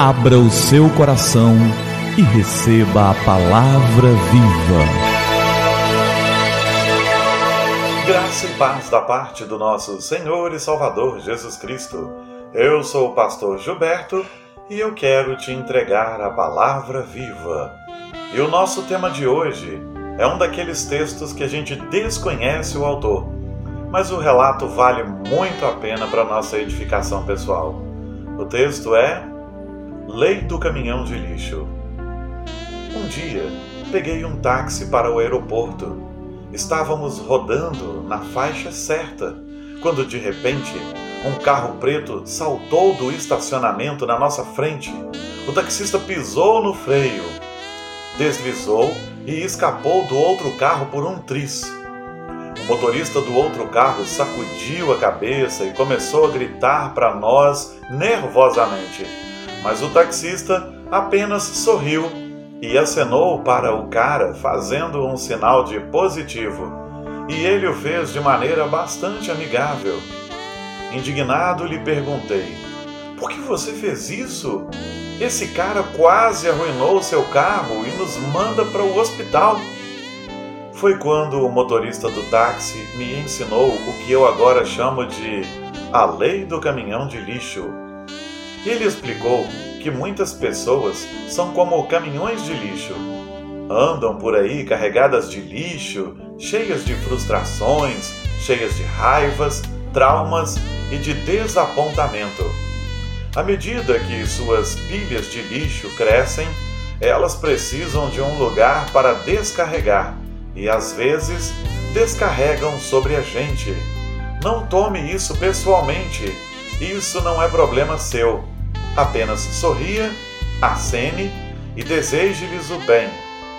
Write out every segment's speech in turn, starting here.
Abra o seu coração e receba a palavra viva. Graça e paz da parte do nosso Senhor e Salvador Jesus Cristo. Eu sou o pastor Gilberto e eu quero te entregar a palavra viva. E o nosso tema de hoje é um daqueles textos que a gente desconhece o autor, mas o relato vale muito a pena para nossa edificação pessoal. O texto é Lei do Caminhão de Lixo. Um dia, peguei um táxi para o aeroporto. Estávamos rodando na faixa certa, quando de repente um carro preto saltou do estacionamento na nossa frente. O taxista pisou no freio, deslizou e escapou do outro carro por um tris. O motorista do outro carro sacudiu a cabeça e começou a gritar para nós nervosamente. Mas o taxista apenas sorriu e acenou para o cara, fazendo um sinal de positivo. E ele o fez de maneira bastante amigável. Indignado, lhe perguntei: Por que você fez isso? Esse cara quase arruinou seu carro e nos manda para o hospital. Foi quando o motorista do táxi me ensinou o que eu agora chamo de a lei do caminhão de lixo. Ele explicou que muitas pessoas são como caminhões de lixo. Andam por aí carregadas de lixo, cheias de frustrações, cheias de raivas, traumas e de desapontamento. À medida que suas pilhas de lixo crescem, elas precisam de um lugar para descarregar e às vezes descarregam sobre a gente. Não tome isso pessoalmente, isso não é problema seu. Apenas sorria, acene e deseje-lhes o bem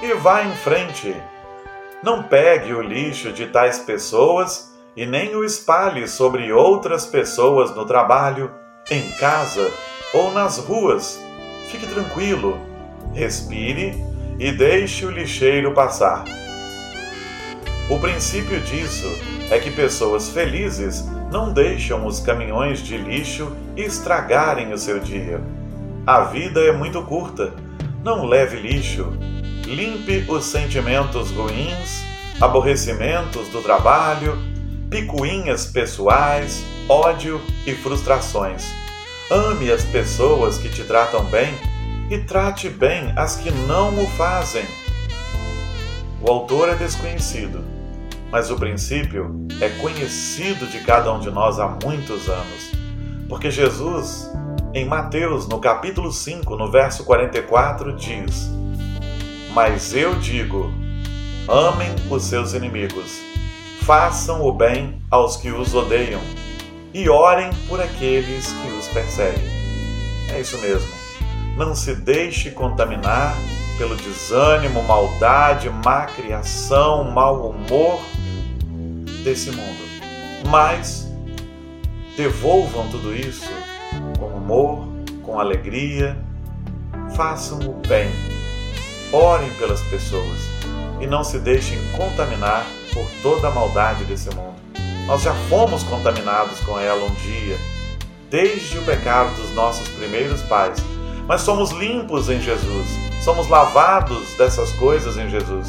e vá em frente. Não pegue o lixo de tais pessoas e nem o espalhe sobre outras pessoas no trabalho, em casa ou nas ruas. Fique tranquilo, respire e deixe o lixeiro passar. O princípio disso é que pessoas felizes não deixam os caminhões de lixo estragarem o seu dia. A vida é muito curta. Não leve lixo. Limpe os sentimentos ruins, aborrecimentos do trabalho, picuinhas pessoais, ódio e frustrações. Ame as pessoas que te tratam bem e trate bem as que não o fazem. O autor é desconhecido, mas o princípio é conhecido de cada um de nós há muitos anos. Porque Jesus, em Mateus, no capítulo 5, no verso 44, diz: Mas eu digo, amem os seus inimigos façam o bem aos que os odeiam e orem por aqueles que os perseguem. É isso mesmo. Não se deixe contaminar pelo desânimo, maldade, má criação, mau humor desse mundo. Mas devolvam tudo isso com humor, com alegria, façam o bem, orem pelas pessoas e não se deixem contaminar por toda a maldade desse mundo. Nós já fomos contaminados com ela um dia, desde o pecado dos nossos primeiros pais, mas somos limpos em Jesus, somos lavados dessas coisas em Jesus.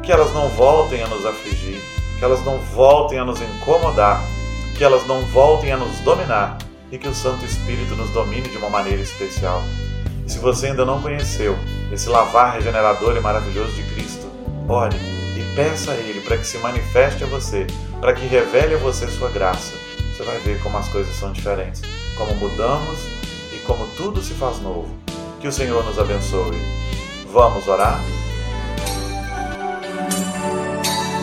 Que elas não voltem a nos afligir, que elas não voltem a nos incomodar, que elas não voltem a nos dominar e que o Santo Espírito nos domine de uma maneira especial. E se você ainda não conheceu esse lavar regenerador e maravilhoso de Cristo, ore e peça a Ele para que se manifeste a você, para que revele a você sua graça. Você vai ver como as coisas são diferentes, como mudamos e como tudo se faz novo. Que o Senhor nos abençoe. Vamos orar?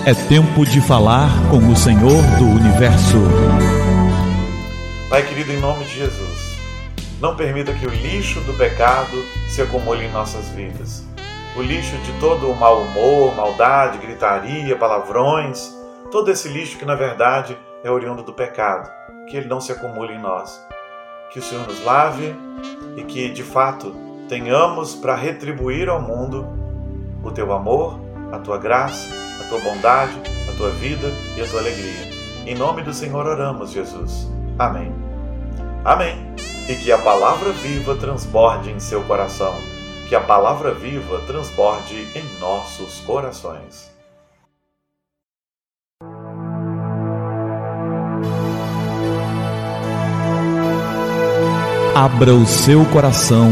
É tempo de falar com o Senhor do universo. Pai querido, em nome de Jesus, não permita que o lixo do pecado se acumule em nossas vidas o lixo de todo o mau humor, maldade, gritaria, palavrões, todo esse lixo que na verdade é oriundo do pecado, que ele não se acumule em nós. Que o Senhor nos lave e que de fato tenhamos para retribuir ao mundo o teu amor, a tua graça, a tua bondade, a tua vida e a tua alegria. Em nome do Senhor oramos, Jesus. Amém. Amém. E que a palavra viva transborde em seu coração. Que a palavra viva transborde em nossos corações. Abra o seu coração